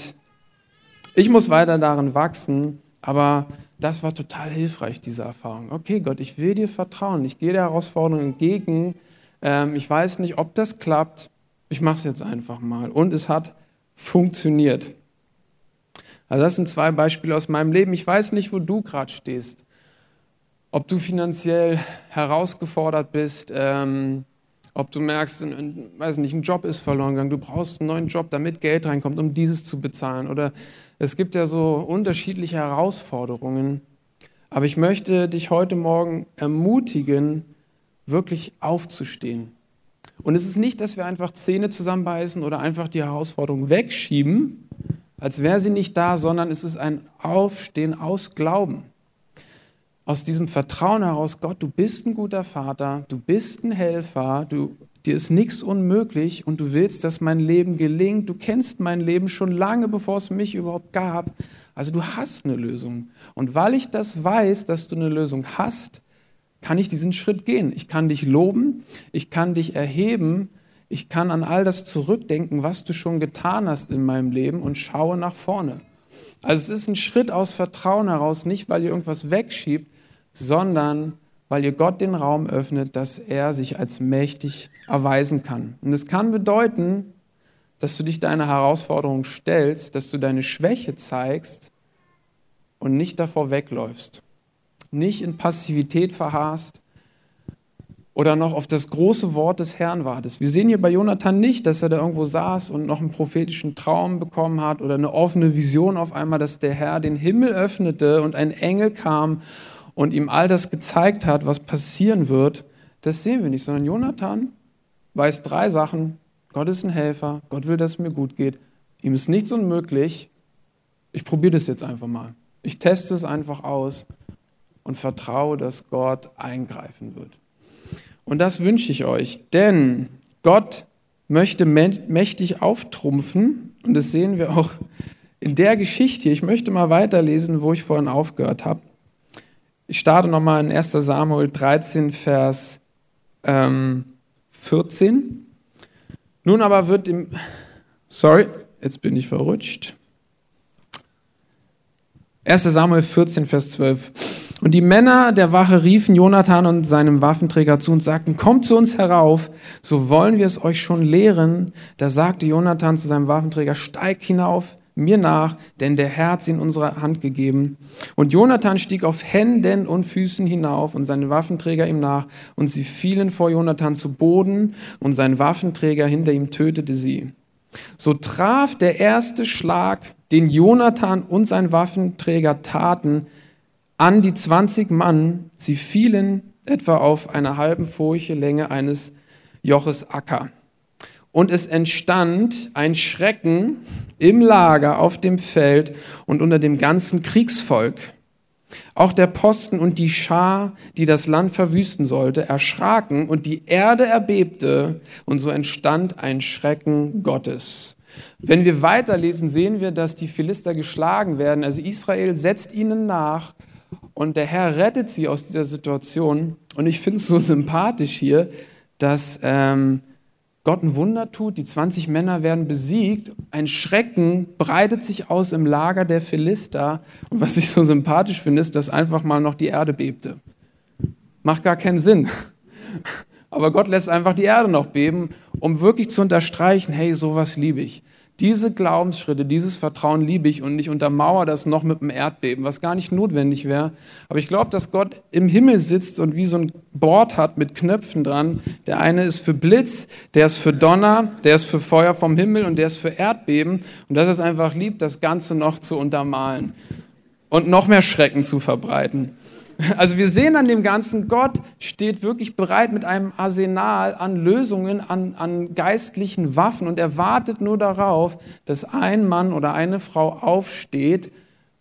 ich muss weiter darin wachsen, aber das war total hilfreich, diese Erfahrung. Okay, Gott, ich will dir vertrauen. Ich gehe der Herausforderung entgegen. Ähm, ich weiß nicht, ob das klappt. Ich mache es jetzt einfach mal. Und es hat funktioniert. Also das sind zwei Beispiele aus meinem Leben. Ich weiß nicht, wo du gerade stehst. Ob du finanziell herausgefordert bist, ähm, ob du merkst, ein, ein, weiß nicht, ein Job ist verloren gegangen, du brauchst einen neuen Job, damit Geld reinkommt, um dieses zu bezahlen. Oder es gibt ja so unterschiedliche Herausforderungen. Aber ich möchte dich heute Morgen ermutigen, wirklich aufzustehen. Und es ist nicht, dass wir einfach Zähne zusammenbeißen oder einfach die Herausforderung wegschieben, als wäre sie nicht da, sondern es ist ein Aufstehen aus Glauben aus diesem Vertrauen heraus, Gott, du bist ein guter Vater, du bist ein Helfer, du, dir ist nichts unmöglich und du willst, dass mein Leben gelingt. Du kennst mein Leben schon lange, bevor es mich überhaupt gab. Also du hast eine Lösung. Und weil ich das weiß, dass du eine Lösung hast, kann ich diesen Schritt gehen. Ich kann dich loben, ich kann dich erheben, ich kann an all das zurückdenken, was du schon getan hast in meinem Leben und schaue nach vorne. Also es ist ein Schritt aus Vertrauen heraus, nicht weil ihr irgendwas wegschiebt, sondern weil ihr Gott den Raum öffnet, dass er sich als mächtig erweisen kann. Und es kann bedeuten, dass du dich deiner Herausforderung stellst, dass du deine Schwäche zeigst und nicht davor wegläufst, nicht in Passivität verharrst oder noch auf das große Wort des Herrn wartest. Wir sehen hier bei Jonathan nicht, dass er da irgendwo saß und noch einen prophetischen Traum bekommen hat oder eine offene Vision auf einmal, dass der Herr den Himmel öffnete und ein Engel kam und ihm all das gezeigt hat, was passieren wird. Das sehen wir nicht, sondern Jonathan weiß drei Sachen. Gott ist ein Helfer, Gott will, dass es mir gut geht. Ihm ist nichts unmöglich. Ich probiere das jetzt einfach mal. Ich teste es einfach aus und vertraue, dass Gott eingreifen wird. Und das wünsche ich euch, denn Gott möchte mächtig auftrumpfen und das sehen wir auch in der Geschichte. Ich möchte mal weiterlesen, wo ich vorhin aufgehört habe. Ich starte nochmal in 1 Samuel 13, Vers ähm, 14. Nun aber wird im, sorry, jetzt bin ich verrutscht. 1 Samuel 14, Vers 12. Und die Männer der Wache riefen Jonathan und seinem Waffenträger zu und sagten, kommt zu uns herauf, so wollen wir es euch schon lehren. Da sagte Jonathan zu seinem Waffenträger, steig hinauf mir nach, denn der Herr hat sie in unsere Hand gegeben. Und Jonathan stieg auf Händen und Füßen hinauf und seine Waffenträger ihm nach, und sie fielen vor Jonathan zu Boden, und sein Waffenträger hinter ihm tötete sie. So traf der erste Schlag, den Jonathan und sein Waffenträger taten, an die 20 Mann. Sie fielen etwa auf einer halben Furche Länge eines Joches Acker. Und es entstand ein Schrecken im Lager, auf dem Feld und unter dem ganzen Kriegsvolk. Auch der Posten und die Schar, die das Land verwüsten sollte, erschraken und die Erde erbebte und so entstand ein Schrecken Gottes. Wenn wir weiterlesen, sehen wir, dass die Philister geschlagen werden. Also Israel setzt ihnen nach und der Herr rettet sie aus dieser Situation. Und ich finde es so sympathisch hier, dass ähm, Gott ein Wunder tut, die 20 Männer werden besiegt, ein Schrecken breitet sich aus im Lager der Philister. Und was ich so sympathisch finde, ist, dass einfach mal noch die Erde bebte. Macht gar keinen Sinn. Aber Gott lässt einfach die Erde noch beben, um wirklich zu unterstreichen, hey, sowas liebe ich. Diese Glaubensschritte, dieses Vertrauen liebe ich und ich untermauere das noch mit dem Erdbeben, was gar nicht notwendig wäre. Aber ich glaube, dass Gott im Himmel sitzt und wie so ein Board hat mit Knöpfen dran. Der eine ist für Blitz, der ist für Donner, der ist für Feuer vom Himmel und der ist für Erdbeben. Und das ist einfach lieb, das Ganze noch zu untermalen und noch mehr Schrecken zu verbreiten. Also wir sehen an dem Ganzen, Gott steht wirklich bereit mit einem Arsenal an Lösungen, an, an geistlichen Waffen und er wartet nur darauf, dass ein Mann oder eine Frau aufsteht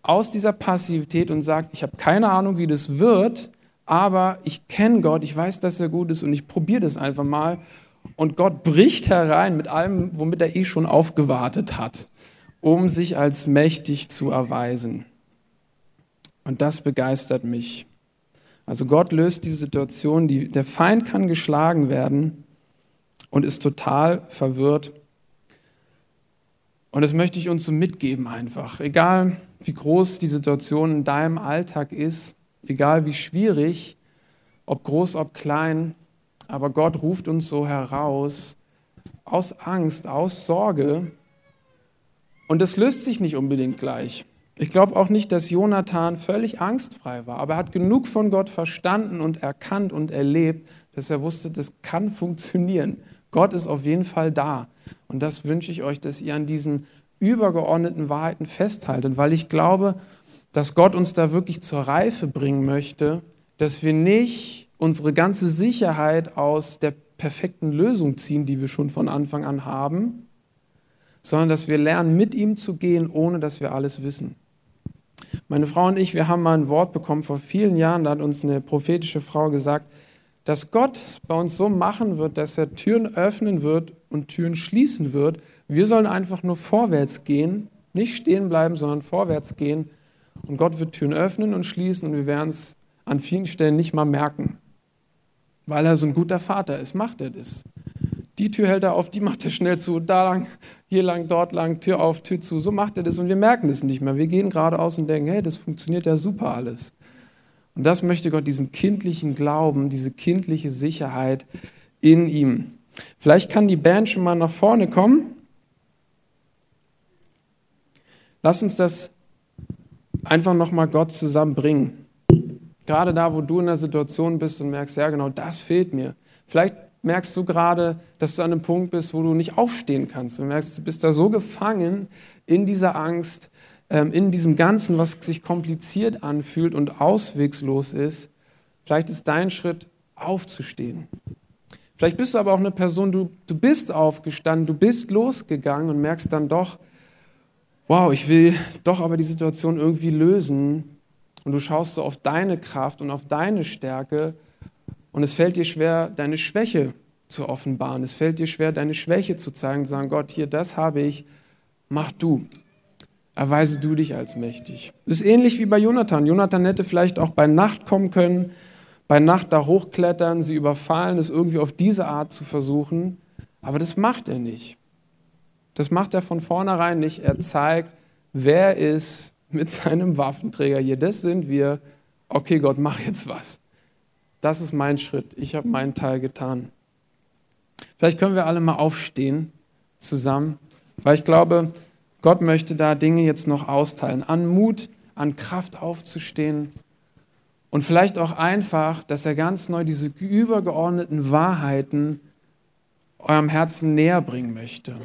aus dieser Passivität und sagt, ich habe keine Ahnung, wie das wird, aber ich kenne Gott, ich weiß, dass er gut ist und ich probiere das einfach mal. Und Gott bricht herein mit allem, womit er eh schon aufgewartet hat, um sich als mächtig zu erweisen. Und das begeistert mich. Also Gott löst die Situation, die, der Feind kann geschlagen werden und ist total verwirrt. Und das möchte ich uns so mitgeben einfach. Egal wie groß die Situation in deinem Alltag ist, egal wie schwierig, ob groß, ob klein, aber Gott ruft uns so heraus aus Angst, aus Sorge. Und das löst sich nicht unbedingt gleich. Ich glaube auch nicht, dass Jonathan völlig angstfrei war, aber er hat genug von Gott verstanden und erkannt und erlebt, dass er wusste, das kann funktionieren. Gott ist auf jeden Fall da. Und das wünsche ich euch, dass ihr an diesen übergeordneten Wahrheiten festhaltet, weil ich glaube, dass Gott uns da wirklich zur Reife bringen möchte, dass wir nicht unsere ganze Sicherheit aus der perfekten Lösung ziehen, die wir schon von Anfang an haben, sondern dass wir lernen, mit ihm zu gehen, ohne dass wir alles wissen. Meine Frau und ich, wir haben mal ein Wort bekommen vor vielen Jahren, da hat uns eine prophetische Frau gesagt, dass Gott es bei uns so machen wird, dass er Türen öffnen wird und Türen schließen wird. Wir sollen einfach nur vorwärts gehen, nicht stehen bleiben, sondern vorwärts gehen. Und Gott wird Türen öffnen und schließen und wir werden es an vielen Stellen nicht mal merken. Weil er so ein guter Vater ist, macht er das. Die Tür hält er auf, die macht er schnell zu, da lang, hier lang, dort lang, Tür auf, Tür zu. So macht er das und wir merken das nicht mehr. Wir gehen geradeaus und denken, hey, das funktioniert ja super alles. Und das möchte Gott, diesen kindlichen Glauben, diese kindliche Sicherheit in ihm. Vielleicht kann die Band schon mal nach vorne kommen. Lass uns das einfach nochmal Gott zusammenbringen. Gerade da, wo du in der Situation bist und merkst, ja genau, das fehlt mir. Vielleicht merkst du gerade, dass du an einem Punkt bist, wo du nicht aufstehen kannst. Du merkst, du bist da so gefangen in dieser Angst, ähm, in diesem Ganzen, was sich kompliziert anfühlt und auswegslos ist. Vielleicht ist dein Schritt aufzustehen. Vielleicht bist du aber auch eine Person, du, du bist aufgestanden, du bist losgegangen und merkst dann doch, wow, ich will doch aber die Situation irgendwie lösen. Und du schaust so auf deine Kraft und auf deine Stärke und es fällt dir schwer, deine Schwäche zu offenbaren. Es fällt dir schwer, deine Schwäche zu zeigen, zu sagen, Gott, hier, das habe ich, mach du. Erweise du dich als mächtig. Das ist ähnlich wie bei Jonathan. Jonathan hätte vielleicht auch bei Nacht kommen können, bei Nacht da hochklettern, sie überfallen, es irgendwie auf diese Art zu versuchen. Aber das macht er nicht. Das macht er von vornherein nicht. Er zeigt, wer ist mit seinem Waffenträger hier. Das sind wir. Okay, Gott, mach jetzt was. Das ist mein Schritt. Ich habe meinen Teil getan. Vielleicht können wir alle mal aufstehen zusammen, weil ich glaube, Gott möchte da Dinge jetzt noch austeilen. An Mut, an Kraft aufzustehen und vielleicht auch einfach, dass er ganz neu diese übergeordneten Wahrheiten eurem Herzen näher bringen möchte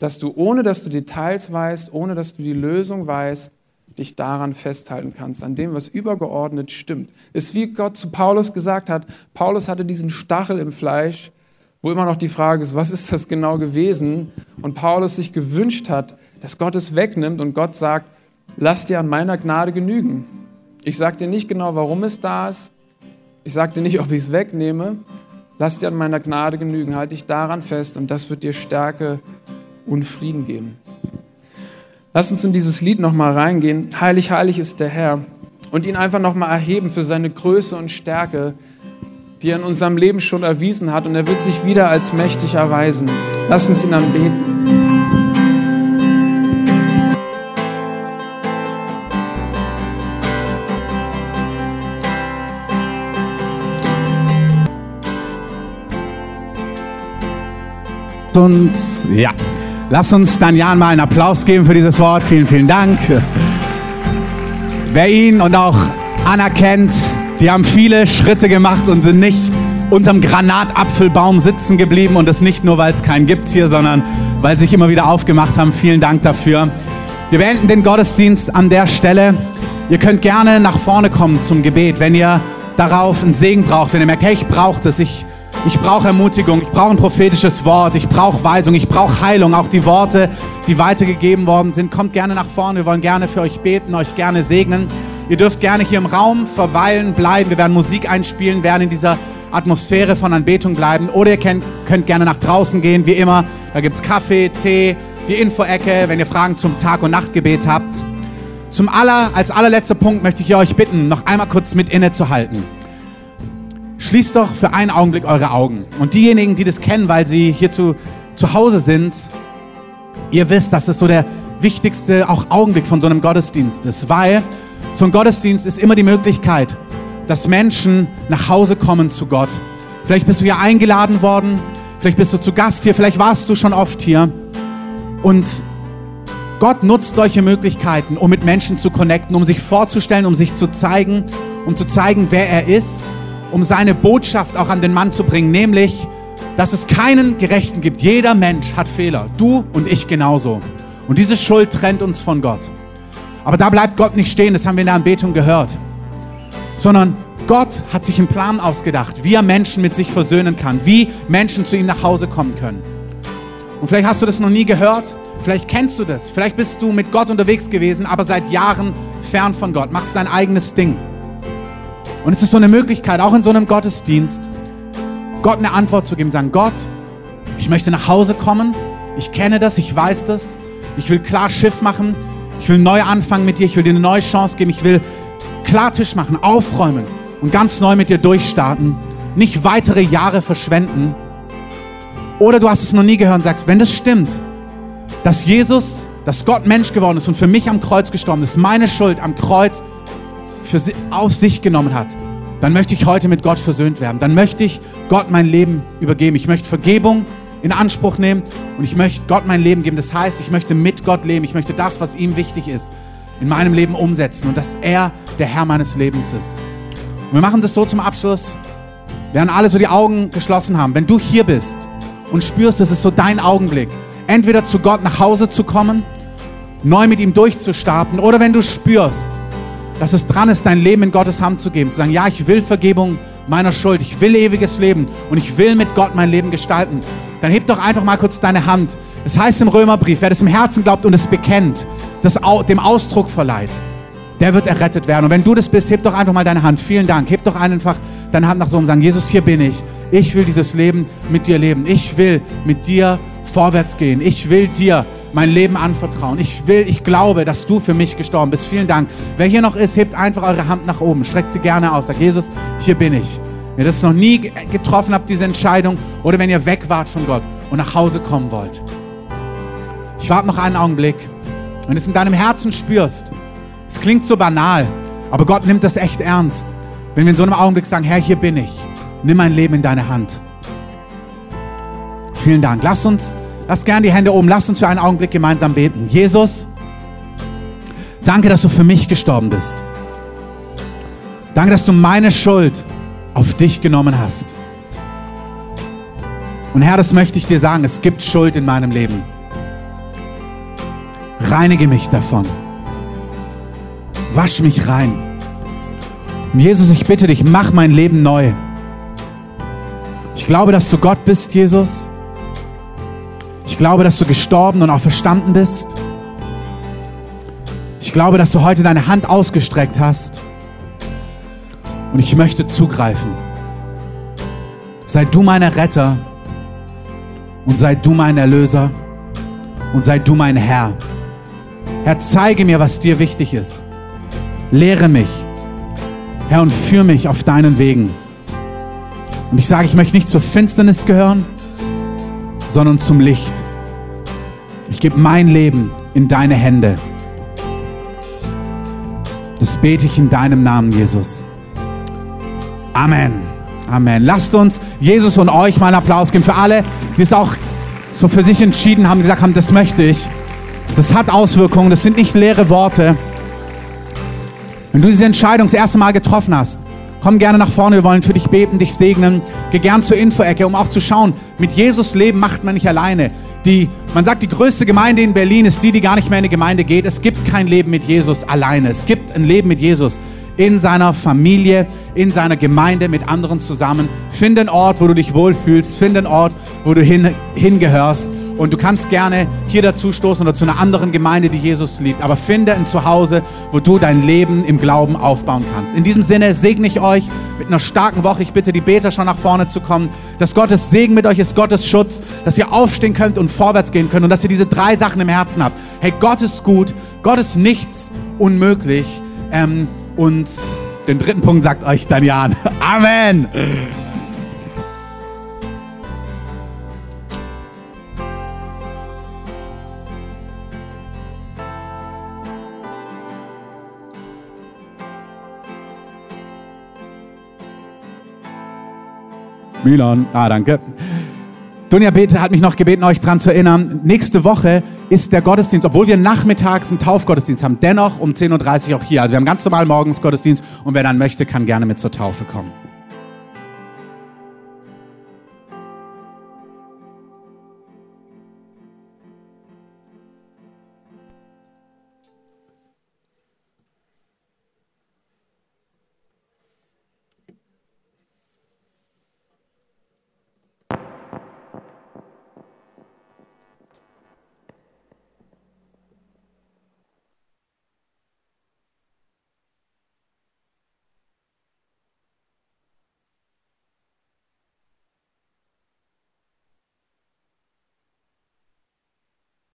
dass du, ohne dass du Details weißt, ohne dass du die Lösung weißt, dich daran festhalten kannst, an dem, was übergeordnet stimmt. Ist wie Gott zu Paulus gesagt hat, Paulus hatte diesen Stachel im Fleisch, wo immer noch die Frage ist, was ist das genau gewesen? Und Paulus sich gewünscht hat, dass Gott es wegnimmt und Gott sagt, lass dir an meiner Gnade genügen. Ich sage dir nicht genau, warum es da ist. Ich sage dir nicht, ob ich es wegnehme. Lass dir an meiner Gnade genügen. Halte dich daran fest und das wird dir Stärke und Frieden geben. Lass uns in dieses Lied nochmal reingehen. Heilig, heilig ist der Herr. Und ihn einfach nochmal erheben für seine Größe und Stärke, die er in unserem Leben schon erwiesen hat. Und er wird sich wieder als mächtig erweisen. Lass uns ihn anbeten. Und ja, Lass uns dann mal einen Applaus geben für dieses Wort. Vielen, vielen Dank. Wer ihn und auch anerkennt, die haben viele Schritte gemacht und sind nicht unterm Granatapfelbaum sitzen geblieben und das nicht nur, weil es keinen gibt hier, sondern weil sie sich immer wieder aufgemacht haben. Vielen Dank dafür. Wir beenden den Gottesdienst an der Stelle. Ihr könnt gerne nach vorne kommen zum Gebet, wenn ihr darauf einen Segen braucht, wenn ihr merkt, hey, ich brauche das, ich ich brauche Ermutigung, ich brauche ein prophetisches Wort, ich brauche Weisung, ich brauche Heilung. Auch die Worte, die weitergegeben worden sind, kommt gerne nach vorne. Wir wollen gerne für euch beten, euch gerne segnen. Ihr dürft gerne hier im Raum verweilen, bleiben. Wir werden Musik einspielen, werden in dieser Atmosphäre von Anbetung bleiben. Oder ihr könnt, könnt gerne nach draußen gehen, wie immer. Da gibt es Kaffee, Tee, die Info-Ecke, wenn ihr Fragen zum Tag- und Nachtgebet habt. Zum aller, als allerletzter Punkt möchte ich euch bitten, noch einmal kurz mit innezuhalten. Schließt doch für einen Augenblick eure Augen. Und diejenigen, die das kennen, weil sie hier zu, zu Hause sind, ihr wisst, dass es so der wichtigste auch Augenblick von so einem Gottesdienst ist, weil so ein Gottesdienst ist immer die Möglichkeit, dass Menschen nach Hause kommen zu Gott. Vielleicht bist du hier eingeladen worden, vielleicht bist du zu Gast hier, vielleicht warst du schon oft hier. Und Gott nutzt solche Möglichkeiten, um mit Menschen zu connecten, um sich vorzustellen, um sich zu zeigen, um zu zeigen, wer er ist um seine Botschaft auch an den Mann zu bringen, nämlich, dass es keinen Gerechten gibt. Jeder Mensch hat Fehler, du und ich genauso. Und diese Schuld trennt uns von Gott. Aber da bleibt Gott nicht stehen, das haben wir in der Anbetung gehört, sondern Gott hat sich einen Plan ausgedacht, wie er Menschen mit sich versöhnen kann, wie Menschen zu ihm nach Hause kommen können. Und vielleicht hast du das noch nie gehört, vielleicht kennst du das, vielleicht bist du mit Gott unterwegs gewesen, aber seit Jahren fern von Gott, machst dein eigenes Ding. Und es ist so eine Möglichkeit, auch in so einem Gottesdienst, Gott eine Antwort zu geben, sagen, Gott, ich möchte nach Hause kommen, ich kenne das, ich weiß das, ich will klar Schiff machen, ich will neu anfangen mit dir, ich will dir eine neue Chance geben, ich will klar Tisch machen, aufräumen und ganz neu mit dir durchstarten, nicht weitere Jahre verschwenden. Oder du hast es noch nie gehört und sagst, wenn das stimmt, dass Jesus, dass Gott Mensch geworden ist und für mich am Kreuz gestorben ist, meine Schuld am Kreuz für auf sich genommen hat, dann möchte ich heute mit Gott versöhnt werden. Dann möchte ich Gott mein Leben übergeben. Ich möchte Vergebung in Anspruch nehmen und ich möchte Gott mein Leben geben. Das heißt, ich möchte mit Gott leben. Ich möchte das, was ihm wichtig ist, in meinem Leben umsetzen und dass er der Herr meines Lebens ist. Und wir machen das so zum Abschluss. Während alle so die Augen geschlossen haben. Wenn du hier bist und spürst, das ist so dein Augenblick, entweder zu Gott nach Hause zu kommen, neu mit ihm durchzustarten, oder wenn du spürst, dass es dran ist, dein Leben in Gottes Hand zu geben, zu sagen, ja, ich will Vergebung meiner Schuld, ich will ewiges Leben und ich will mit Gott mein Leben gestalten, dann heb doch einfach mal kurz deine Hand. Es heißt im Römerbrief, wer das im Herzen glaubt und es bekennt, das dem Ausdruck verleiht, der wird errettet werden. Und wenn du das bist, heb doch einfach mal deine Hand. Vielen Dank. Heb doch einfach deine Hand nach so und sagen, Jesus, hier bin ich. Ich will dieses Leben mit dir leben. Ich will mit dir vorwärts gehen. Ich will dir mein Leben anvertrauen. Ich will, ich glaube, dass du für mich gestorben bist. Vielen Dank. Wer hier noch ist, hebt einfach eure Hand nach oben. Streckt sie gerne aus. Sagt, Jesus, hier bin ich. Wenn ihr das noch nie getroffen habt, diese Entscheidung, oder wenn ihr weg wart von Gott und nach Hause kommen wollt. Ich warte noch einen Augenblick. Wenn du es in deinem Herzen spürst, es klingt so banal, aber Gott nimmt das echt ernst. Wenn wir in so einem Augenblick sagen, Herr, hier bin ich. Nimm mein Leben in deine Hand. Vielen Dank. Lass uns Lass gern die Hände oben. Lass uns für einen Augenblick gemeinsam beten. Jesus, danke, dass du für mich gestorben bist. Danke, dass du meine Schuld auf dich genommen hast. Und Herr, das möchte ich dir sagen, es gibt Schuld in meinem Leben. Reinige mich davon. Wasch mich rein. Und Jesus, ich bitte dich, mach mein Leben neu. Ich glaube, dass du Gott bist, Jesus glaube, dass du gestorben und auch verstanden bist. Ich glaube, dass du heute deine Hand ausgestreckt hast. Und ich möchte zugreifen. Sei du mein Retter und sei du mein Erlöser und sei du mein Herr. Herr, zeige mir, was dir wichtig ist. Lehre mich, Herr, und führe mich auf deinen Wegen. Und ich sage, ich möchte nicht zur Finsternis gehören, sondern zum Licht. Ich gebe mein Leben in deine Hände. Das bete ich in deinem Namen, Jesus. Amen. Amen. Lasst uns Jesus und euch mal einen Applaus geben für alle, die es auch so für sich entschieden haben, gesagt haben, das möchte ich. Das hat Auswirkungen, das sind nicht leere Worte. Wenn du diese Entscheidung das erste Mal getroffen hast, komm gerne nach vorne, wir wollen für dich beten, dich segnen. Geh gern zur Infoecke, um auch zu schauen, mit Jesus leben macht man nicht alleine. Die, man sagt, die größte Gemeinde in Berlin ist die, die gar nicht mehr in die Gemeinde geht. Es gibt kein Leben mit Jesus alleine. Es gibt ein Leben mit Jesus in seiner Familie, in seiner Gemeinde mit anderen zusammen. Finde einen Ort, wo du dich wohlfühlst. Finde einen Ort, wo du hin, hingehörst. Und du kannst gerne hier dazu stoßen oder zu einer anderen Gemeinde, die Jesus liebt. Aber finde ein Zuhause, wo du dein Leben im Glauben aufbauen kannst. In diesem Sinne segne ich euch mit einer starken Woche. Ich bitte die Beter schon nach vorne zu kommen. Dass Gottes Segen mit euch ist, Gottes Schutz, dass ihr aufstehen könnt und vorwärts gehen könnt und dass ihr diese drei Sachen im Herzen habt. Hey, Gott ist gut, Gott ist nichts unmöglich. Ähm, und den dritten Punkt sagt euch Jan. Amen. Milan. Ah, danke. Dunja Bete hat mich noch gebeten, euch daran zu erinnern. Nächste Woche ist der Gottesdienst, obwohl wir nachmittags einen Taufgottesdienst haben, dennoch um 10.30 Uhr auch hier. Also wir haben ganz normal morgens Gottesdienst und wer dann möchte, kann gerne mit zur Taufe kommen.